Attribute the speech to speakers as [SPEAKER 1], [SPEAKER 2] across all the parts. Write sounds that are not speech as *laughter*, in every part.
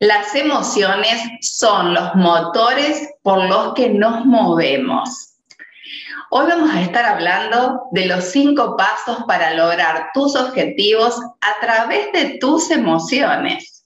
[SPEAKER 1] Las emociones son los motores por los que nos movemos. Hoy vamos a estar hablando de los cinco pasos para lograr tus objetivos a través de tus emociones.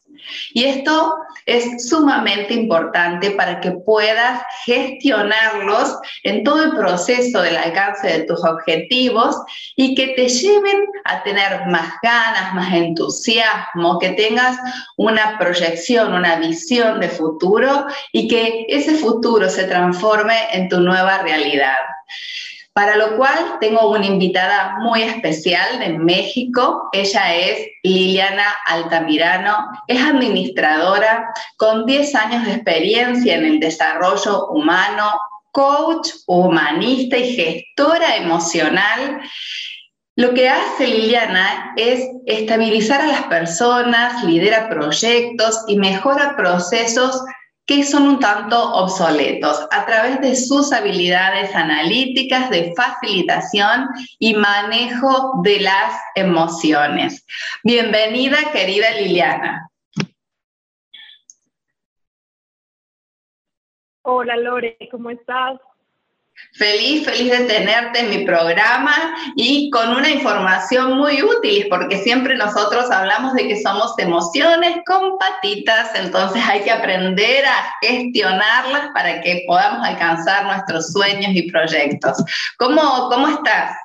[SPEAKER 1] Y esto es sumamente importante para que puedas gestionarlos en todo el proceso del alcance de tus objetivos y que te lleven a tener más ganas, más entusiasmo, que tengas una proyección, una visión de futuro y que ese futuro se transforme en tu nueva realidad. Para lo cual tengo una invitada muy especial de México. Ella es Liliana Altamirano. Es administradora con 10 años de experiencia en el desarrollo humano, coach humanista y gestora emocional. Lo que hace Liliana es estabilizar a las personas, lidera proyectos y mejora procesos que son un tanto obsoletos a través de sus habilidades analíticas de facilitación y manejo de las emociones. Bienvenida, querida Liliana.
[SPEAKER 2] Hola Lore, ¿cómo estás?
[SPEAKER 1] Feliz, feliz de tenerte en mi programa y con una información muy útil, porque siempre nosotros hablamos de que somos emociones con patitas, entonces hay que aprender a gestionarlas para que podamos alcanzar nuestros sueños y proyectos. ¿Cómo, cómo estás?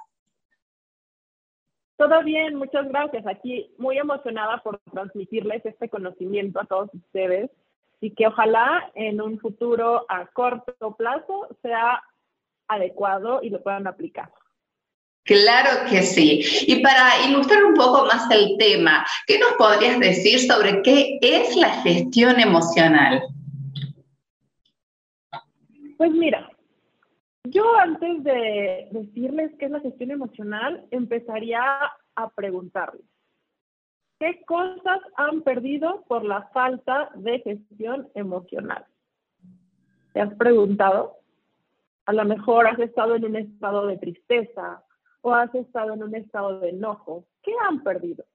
[SPEAKER 2] Todo bien, muchas gracias. Aquí muy emocionada por transmitirles este conocimiento a todos ustedes y que ojalá en un futuro a corto plazo sea adecuado y lo puedan aplicar.
[SPEAKER 1] Claro que sí. Y para ilustrar un poco más el tema, ¿qué nos podrías decir sobre qué es la gestión emocional?
[SPEAKER 2] Pues mira, yo antes de decirles qué es la gestión emocional, empezaría a preguntarles, ¿qué cosas han perdido por la falta de gestión emocional? ¿Te has preguntado? A lo mejor has estado en un estado de tristeza o has estado en un estado de enojo. ¿Qué han perdido?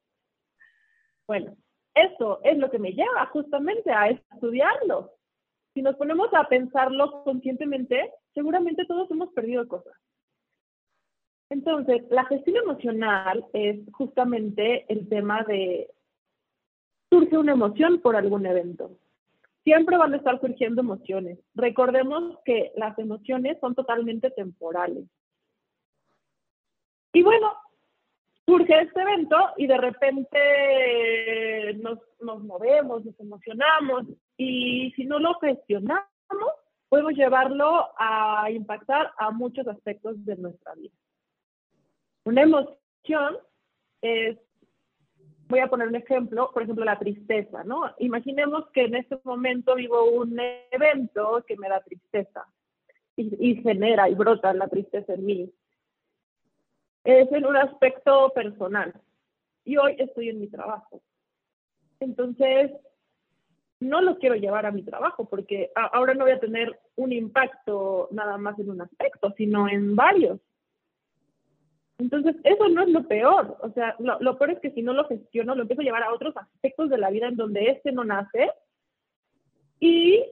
[SPEAKER 2] Bueno, eso es lo que me lleva justamente a estudiarlo. Si nos ponemos a pensarlo conscientemente, seguramente todos hemos perdido cosas. Entonces, la gestión emocional es justamente el tema de surge una emoción por algún evento siempre van a estar surgiendo emociones. Recordemos que las emociones son totalmente temporales. Y bueno, surge este evento y de repente nos, nos movemos, nos emocionamos y si no lo gestionamos, podemos llevarlo a impactar a muchos aspectos de nuestra vida. Una emoción es voy a poner un ejemplo, por ejemplo, la tristeza, ¿no? Imaginemos que en este momento vivo un evento que me da tristeza y, genera y brota la tristeza en mí. Es en un aspecto personal. Y hoy estoy en mi trabajo. Entonces, no lo quiero llevar a mi trabajo porque ahora no voy a tener un impacto nada más en un aspecto, sino en varios. Entonces, eso no es lo peor. O sea, lo, peor es que si no lo gestiono, lo empiezo a llevar a otros aspectos de la vida en donde este no nace. Y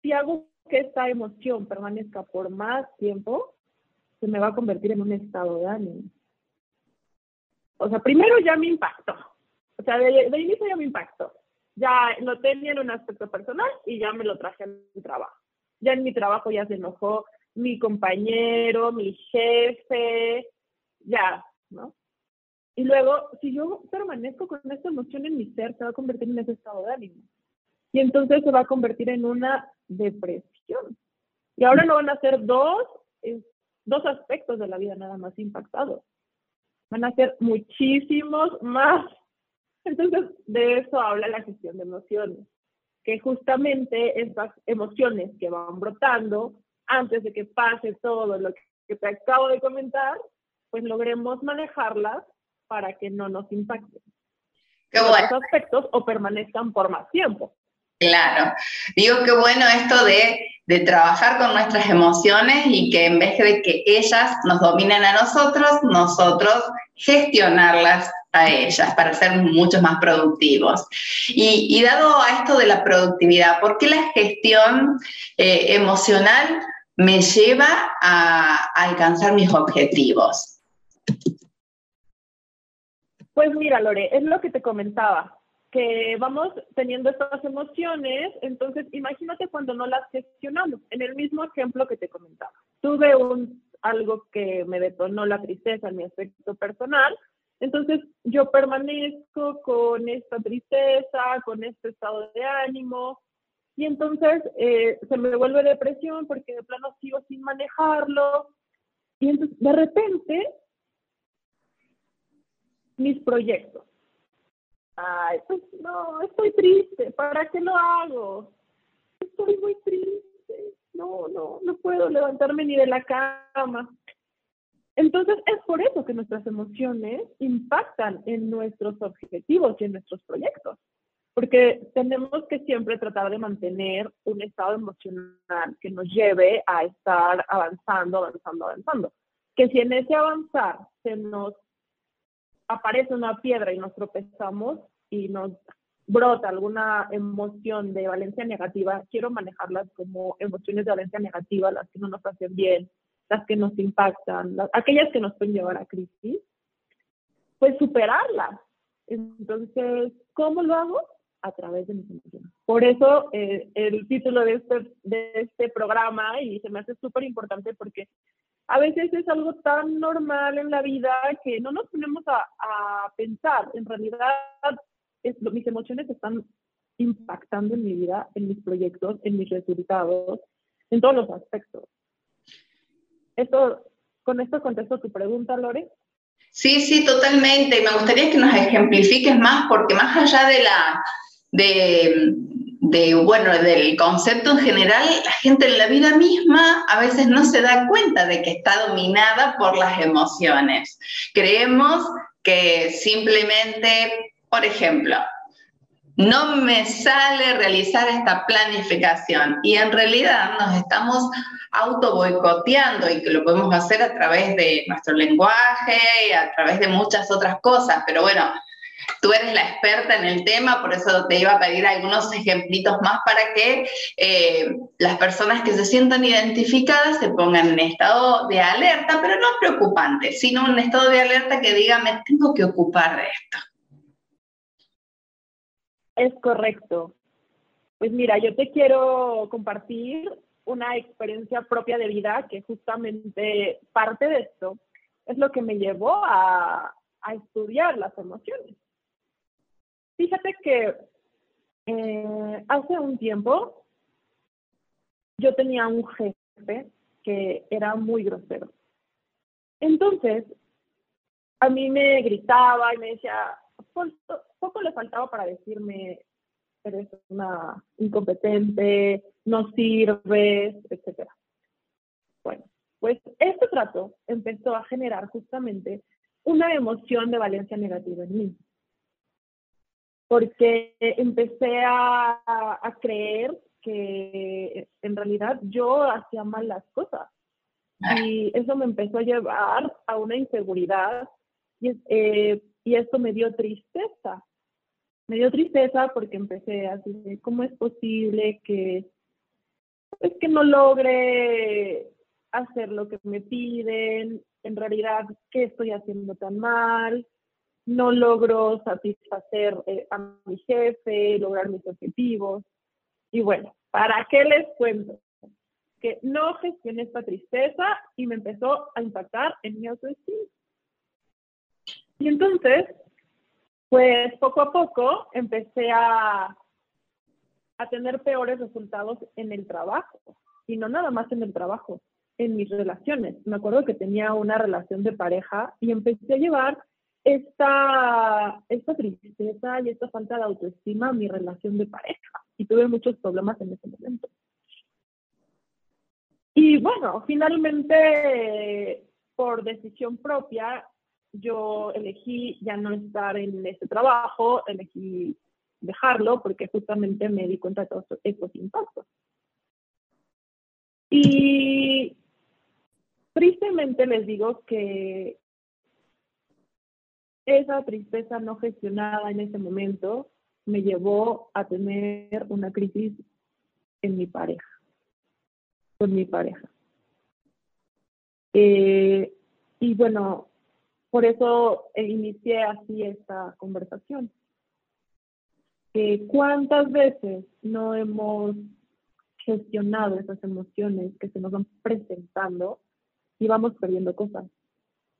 [SPEAKER 2] si hago que esta emoción permanezca por más tiempo, se me va a convertir en un estado de ánimo. O sea, primero ya me impactó. O sea, de, de inicio ya me impactó. Ya lo tenía en un aspecto personal y ya me lo traje a mi trabajo. Ya en mi trabajo ya se enojó, mi compañero, mi jefe, ya, ¿no? Y luego, si yo permanezco con esta emoción en mi ser, se va a convertir en ese estado de ánimo. Y entonces se va a convertir en una depresión. Y ahora no van a ser dos, dos aspectos de la vida nada más impactados, van a ser muchísimos más. Entonces, de eso habla la gestión de emociones, que justamente estas emociones que van brotando antes de que pase todo lo que te acabo de comentar, pues logremos manejarlas para que no nos impacten. Qué bueno. aspectos o permanezcan por más tiempo.
[SPEAKER 1] Claro. Digo qué bueno esto de, de, trabajar con nuestras emociones y que en vez de que ellas nos dominen a nosotros, nosotros gestionarlas a ellas para ser mucho más productivos. Y, dado a esto de la productividad, ¿por qué la gestión eh, emocional me lleva a alcanzar mis objetivos?
[SPEAKER 2] Pues mira, Lore, es lo que te comentaba que vamos teniendo estas emociones, entonces imagínate cuando no las gestionamos. En el mismo ejemplo que te comentaba, tuve un, algo que me detonó la tristeza en mi aspecto personal, entonces yo permanezco con esta tristeza, con este estado de ánimo, y entonces eh, se me vuelve depresión porque de plano sigo sin manejarlo, y entonces de repente mis proyectos Ay, pues no, estoy triste, ¿para qué lo hago? Estoy muy triste, no, no, no puedo levantarme ni de la cama. Entonces es por eso que nuestras emociones impactan en nuestros objetivos y en nuestros proyectos, porque tenemos que siempre tratar de mantener un estado emocional que nos lleve a estar avanzando, avanzando, avanzando. Que si en ese avanzar se nos aparece una piedra y nos tropezamos y nos brota alguna emoción de valencia negativa, quiero manejarlas como emociones de valencia negativa, las que no nos hacen bien, las que nos impactan, aquellas que nos pueden llevar a crisis, pues superarlas. Entonces, ¿cómo lo hago? A través de mis emociones. Por eso eh, el título de este, de este programa, y se me hace súper importante porque a veces es algo tan normal en la vida que no nos ponemos a, pensar. En realidad, es, mis emociones están impactando en mi vida, en mis proyectos, en mis resultados, en todos los aspectos. Esto, ¿Con esto contesto tu pregunta, Lore?
[SPEAKER 1] Sí, sí, totalmente. Me gustaría que nos ejemplifiques más, porque más allá de la, de, bueno, del concepto en general, la gente en la vida misma a veces no se da cuenta de que está dominada por las emociones. Creemos que simplemente, por ejemplo, no me sale realizar esta planificación y en realidad nos estamos auto boicoteando y que lo podemos hacer a través de nuestro lenguaje y a través de muchas otras cosas, pero bueno, Tú eres la experta en el tema, por eso te iba a pedir algunos ejemplitos más para que eh, las personas que se sientan identificadas se pongan en estado de alerta, pero no preocupante, sino en estado de alerta que diga, me tengo que ocupar de esto.
[SPEAKER 2] Es correcto. Pues mira, yo te quiero compartir una experiencia propia de vida que justamente parte de esto es lo que me llevó a, a estudiar las emociones. Fíjate que eh, hace un tiempo yo tenía un jefe que era muy grosero. Entonces, a mí me gritaba y me decía, poco le faltaba para decirme, eres una incompetente, no sirves, etc. Bueno, pues este trato empezó a generar justamente una emoción de valencia negativa en mí porque empecé a, creer que en realidad yo hacía mal las cosas. Y eso me empezó a llevar a una inseguridad y, eh, y esto me dio tristeza. Me dio tristeza porque empecé a decir, ¿cómo es posible que, pues, que no logre hacer lo que me piden? En realidad, ¿qué estoy haciendo tan mal? No logro satisfacer eh, a mi jefe, lograr mis objetivos. Y bueno, ¿para qué les cuento? Que no gestioné esta tristeza y me empezó a impactar en mi autoestima. Y entonces, pues poco a poco empecé a, a tener peores resultados en el trabajo. Y no nada más en el trabajo, en mis relaciones. Me acuerdo que tenía una relación de pareja y empecé a llevar esta, esta tristeza y esta falta de autoestima a mi relación de pareja. Y tuve muchos problemas en ese momento. Y bueno, finalmente, por decisión propia, yo elegí ya no estar en ese trabajo, elegí dejarlo porque justamente me di cuenta de todos estos impactos. Y tristemente les digo que esa tristeza no gestionada en ese momento me llevó a tener una crisis en mi pareja, con mi pareja. Eh, y bueno, por eso inicié así esta conversación. ¿Cuántas veces no hemos gestionado esas emociones que se nos van presentando y vamos perdiendo cosas?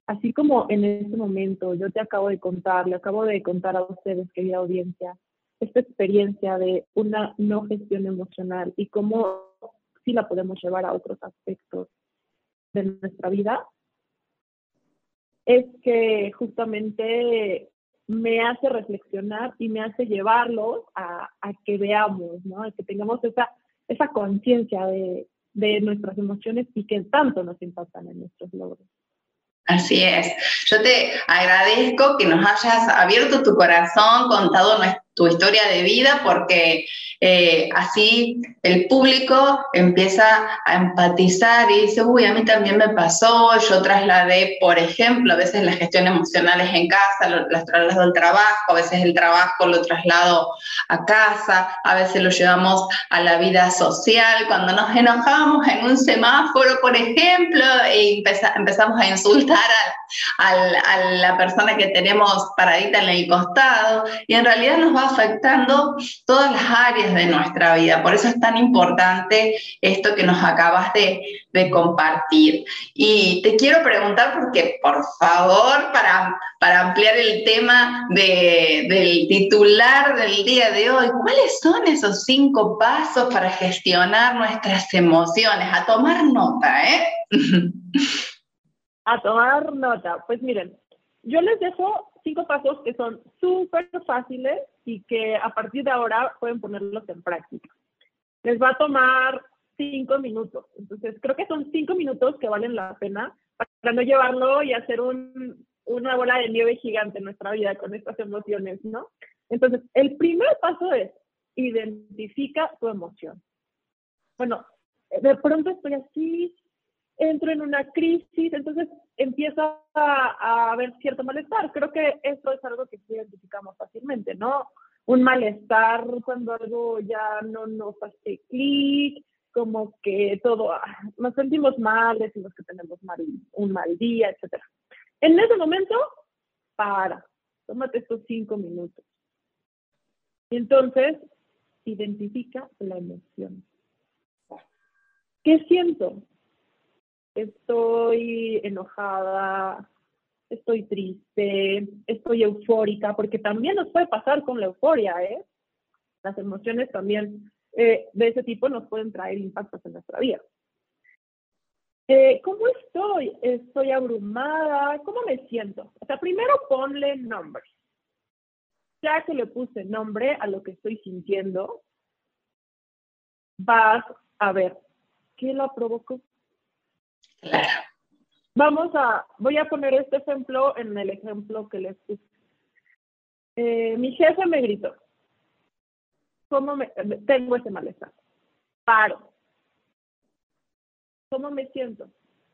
[SPEAKER 2] Así como en este momento yo te acabo de contar, le acabo de contar a ustedes, querida audiencia, esta experiencia de una no gestión emocional y cómo sí la podemos llevar a otros aspectos de nuestra vida, es que justamente me hace reflexionar y me hace llevarlos a, que veamos, ¿no? A que tengamos esa, esa conciencia de, de nuestras emociones y que tanto nos impactan en nuestros logros.
[SPEAKER 1] Así es. Yo te agradezco que nos hayas abierto tu corazón, contado tu historia de vida, porque eh, así el público empieza a empatizar y dice, uy, a mí también me pasó, yo trasladé, por ejemplo, a veces las gestiones emocionales en casa, las traslado al trabajo, a veces el trabajo lo traslado a casa, a veces lo llevamos a la vida social, cuando nos enojamos en un semáforo, por ejemplo, y empezamos a insultar a la persona que tenemos paradita en el costado, y en realidad nos va afectando todas las áreas de nuestra vida. Por eso es tan importante esto que nos acabas de, compartir. Y te quiero preguntar, porque por favor, para, para ampliar el tema del titular del día de hoy, ¿cuáles son esos cinco pasos para gestionar nuestras emociones? A tomar nota, ¿eh? *laughs*
[SPEAKER 2] A tomar nota. Pues miren, yo les dejo cinco pasos que son súper fáciles y que a partir de ahora pueden ponerlos en práctica. Les va a tomar cinco minutos. Entonces, creo que son cinco minutos que valen la pena para no llevarlo y hacer un, una bola de nieve gigante en nuestra vida con estas emociones, ¿no? Entonces, el primer paso es identifica tu emoción. Bueno, de pronto estoy así, entro en una crisis, entonces empieza a, haber cierto malestar. Creo que esto es algo que identificamos fácilmente, ¿no? Un malestar cuando algo ya no nos hace clic, como que todo, ah, nos sentimos mal, decimos que tenemos mal, un mal día, etc. En ese momento, para, tómate estos cinco minutos. Y entonces, identifica la emoción. ¿Qué siento? Estoy enojada, estoy triste, estoy eufórica, porque también nos puede pasar con la euforia, ¿eh? Las emociones también eh, de ese tipo nos pueden traer impactos en nuestra vida. Eh, ¿Cómo estoy? ¿Estoy abrumada? ¿Cómo me siento? O sea, primero ponle nombre. Ya que le puse nombre a lo que estoy sintiendo, vas a ver qué lo provocó. Vamos a, voy a poner este ejemplo en el ejemplo que les puse. Eh, mi jefe me gritó. ¿Cómo me, tengo ese malestar? Paro. ¿Cómo me siento?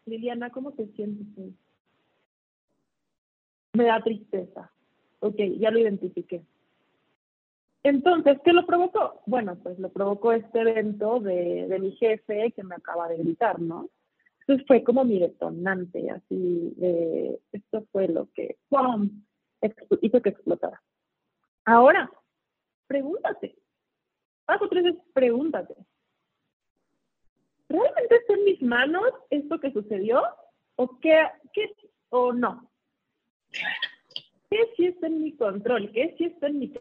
[SPEAKER 2] Liliana, ¿cómo te sientes? Me da tristeza. Ok, ya lo identifiqué. Entonces, ¿qué lo provocó? Bueno, pues lo provocó este evento de, de mi jefe que me acaba de gritar, ¿no? Entonces fue como mi detonante, así, esto fue lo que ¡pum! hizo que explotara. Ahora, pregúntate. Paso tres es pregúntate. ¿Realmente está en mis manos esto que sucedió? ¿O qué, qué o no? ¿Qué si está en mi control? ¿Qué si está en mi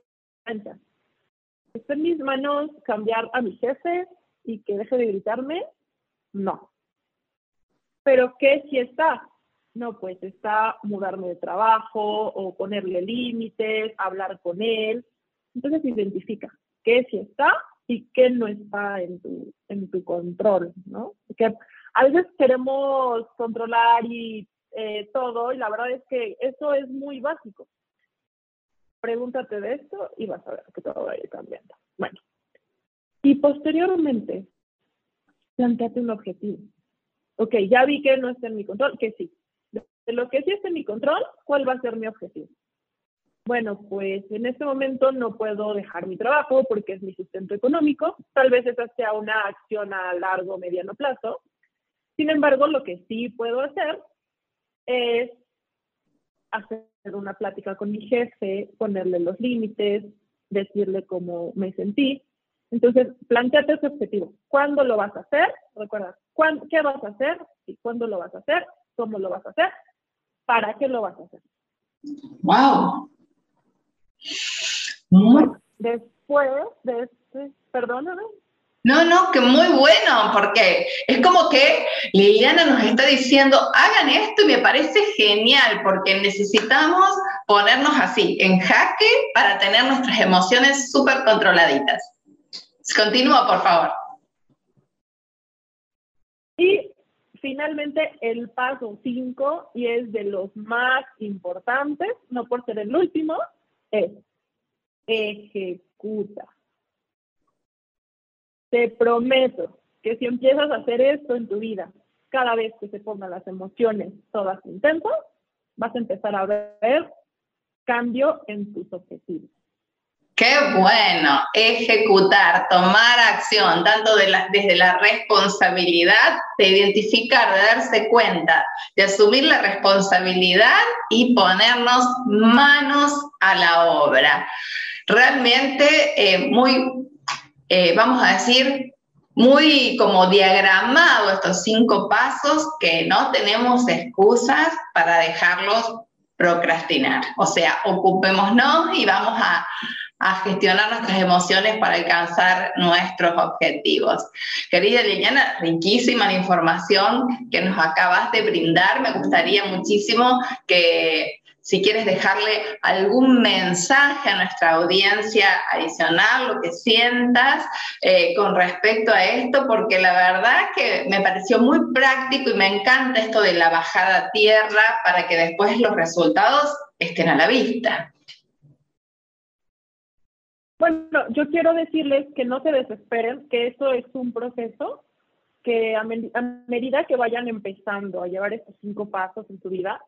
[SPEAKER 2] cancha? ¿Está en mis manos cambiar a mi jefe y que deje de gritarme? No. Pero ¿qué si está? No, pues está mudarme de trabajo o ponerle límites, hablar con él. Entonces identifica qué si está y qué no está en tu, en tu control, ¿no? Porque a veces queremos controlar y eh, todo y la verdad es que eso es muy básico. Pregúntate de esto y vas a ver que todo va a ir cambiando. Bueno, y posteriormente, planteate un objetivo. Ok, ya vi que no está en mi control, que sí. De lo que sí está en mi control, ¿cuál va a ser mi objetivo? Bueno, pues en este momento no puedo dejar mi trabajo porque es mi sustento económico. Tal vez esa sea una acción a largo o mediano plazo. Sin embargo, lo que sí puedo hacer es hacer una plática con mi jefe, ponerle los límites, decirle cómo me sentí. Entonces, planteate ese objetivo. ¿Cuándo lo vas a hacer? Recuerda, ¿qué vas a hacer? ¿Y cuándo lo vas a hacer? ¿Cómo lo vas a hacer? ¿Para qué lo vas a hacer?
[SPEAKER 1] ¡Wow!
[SPEAKER 2] después de este, perdóname,
[SPEAKER 1] no, no, que muy bueno, porque es como que Liliana nos está diciendo, hagan esto y me parece genial, porque necesitamos ponernos así, en jaque, para tener nuestras emociones súper controladitas. Continúa, por favor.
[SPEAKER 2] Y finalmente el paso 5, y es de los más importantes, no por ser el último, es ejecuta. Te prometo que si empiezas a hacer esto en tu vida, cada vez que se pongan las emociones todas intensas, vas a empezar a ver cambio en tus objetivos.
[SPEAKER 1] Qué bueno, ejecutar, tomar acción, tanto desde la responsabilidad de identificar, de darse cuenta, de asumir la responsabilidad y ponernos manos a la obra. Realmente eh, muy eh, vamos a decir, muy como diagramado estos cinco pasos que no tenemos excusas para dejarlos procrastinar. O sea, ocupémonos y vamos a, a gestionar nuestras emociones para alcanzar nuestros objetivos. Querida Liliana, riquísima la información que nos acabas de brindar. Me gustaría muchísimo que si quieres dejarle algún mensaje a nuestra audiencia adicional, lo que sientas eh, con respecto a esto, porque la verdad que me pareció muy práctico y me encanta esto de la bajada a tierra para que después los resultados estén a la vista.
[SPEAKER 2] Bueno, yo quiero decirles que no se desesperen, que esto es un proceso que a, medida que vayan empezando a llevar estos cinco pasos en su vida,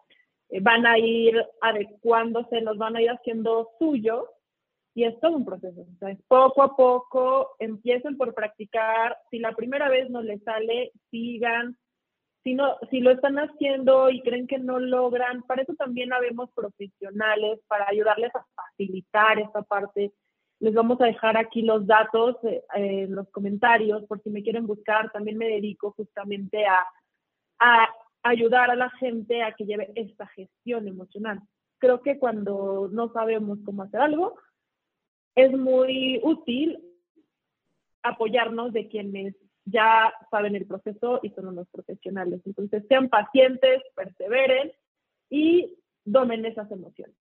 [SPEAKER 2] eh, van a ir adecuándose, los van a ir haciendo suyo y es todo un proceso. poco a poco empiecen por practicar. Si la primera vez no les sale, sigan. Si, no, si lo están haciendo y creen que no logran, para eso también habemos profesionales, para ayudarles a facilitar esta parte. Les vamos a dejar aquí los datos eh, en los comentarios por si me quieren buscar. También me dedico justamente a, a ayudar a la gente a que lleve esta gestión emocional. Creo que cuando no sabemos cómo hacer algo, es muy útil apoyarnos de quienes ya saben el proceso y son unos profesionales. Entonces, sean pacientes, perseveren y domen esas emociones.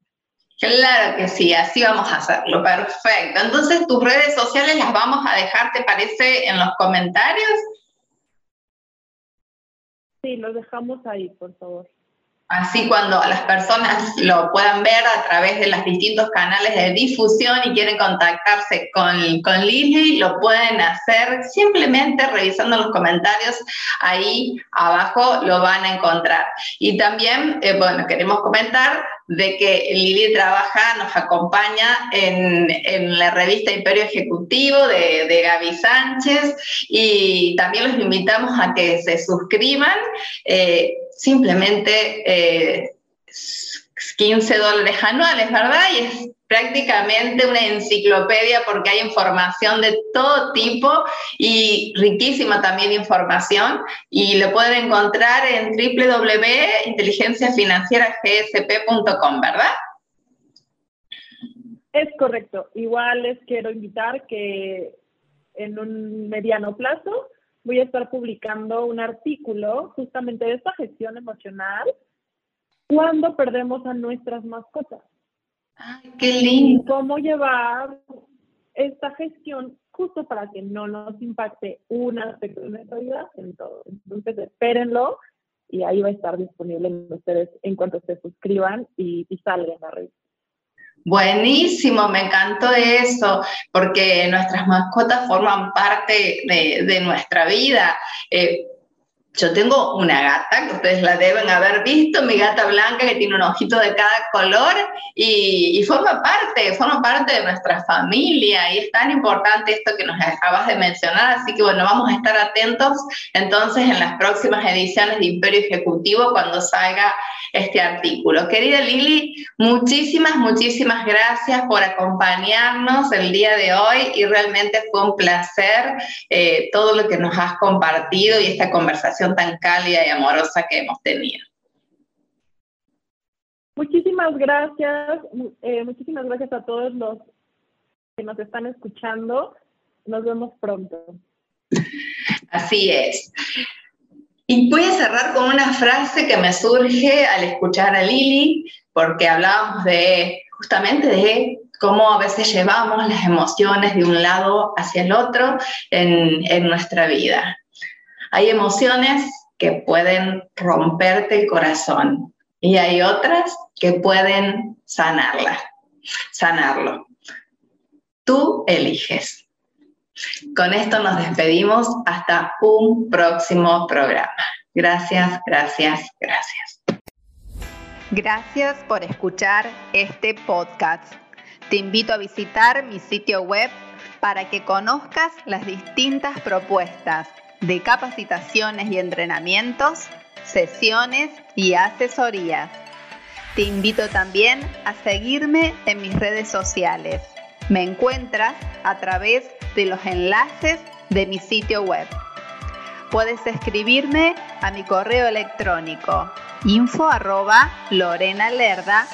[SPEAKER 1] Claro que sí, así vamos a hacerlo. Perfecto. Entonces, tus redes sociales las vamos a dejar, ¿te parece, en los comentarios?
[SPEAKER 2] Sí, los dejamos ahí, por favor.
[SPEAKER 1] Así cuando las personas lo puedan ver a través de los distintos canales de difusión y quieren contactarse con, con Lili, lo pueden hacer simplemente revisando los comentarios. Ahí abajo lo van a encontrar. Y también, eh, bueno, queremos comentar de que Lili trabaja, nos acompaña en, la revista Imperio Ejecutivo de, de, Gaby Sánchez y también los invitamos a que se suscriban. Eh, simplemente 15 eh, dólares anuales, ¿verdad? Y es prácticamente una enciclopedia porque hay información de todo tipo y riquísima también información y lo pueden encontrar en www.inteligenciafinancieragSP.com, ¿verdad?
[SPEAKER 2] Es correcto. Igual les quiero invitar que en un mediano plazo voy a estar publicando un artículo justamente de esta gestión emocional cuando perdemos a nuestras mascotas.
[SPEAKER 1] Ay, qué lindo.
[SPEAKER 2] cómo llevar esta gestión justo para que no nos impacte un aspecto de nuestra vida en todo. Entonces, espérenlo y ahí va a estar disponible en ustedes en cuanto se suscriban y, y salgan a reír.
[SPEAKER 1] Buenísimo, me encantó eso, porque nuestras mascotas forman parte de, nuestra vida. Eh, yo tengo una gata que ustedes la deben haber visto, mi gata blanca que tiene un ojito de cada color y, forma parte, forma parte de nuestra familia y es tan importante esto que nos acabas de mencionar, así que bueno, vamos a estar atentos entonces en las próximas ediciones de Imperio Ejecutivo cuando salga este artículo. Querida Lili, muchísimas, muchísimas gracias por acompañarnos el día de hoy y realmente fue un placer eh, todo lo que nos has compartido y esta conversación tan cálida y amorosa que hemos tenido.
[SPEAKER 2] Muchísimas gracias, eh, muchísimas gracias a todos los que nos están escuchando. Nos vemos pronto.
[SPEAKER 1] Así es. Y voy a cerrar con una frase que me surge al escuchar a Lili, porque hablábamos de justamente de cómo a veces llevamos las emociones de un lado hacia el otro en, en nuestra vida. Hay emociones que pueden romperte el corazón y hay otras que pueden sanarla, sanarlo. Tú eliges. Con esto nos despedimos hasta un próximo programa. Gracias, gracias, gracias.
[SPEAKER 3] Gracias por escuchar este podcast. Te invito a visitar mi sitio web para que conozcas las distintas propuestas de capacitaciones y entrenamientos, sesiones y asesorías. Te invito también a seguirme en mis redes sociales. Me encuentras a través de los enlaces de mi sitio web. Puedes escribirme a mi correo electrónico info arroba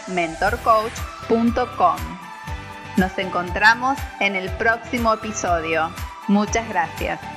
[SPEAKER 3] mentorcoach.com. Nos encontramos en el próximo episodio. Muchas gracias.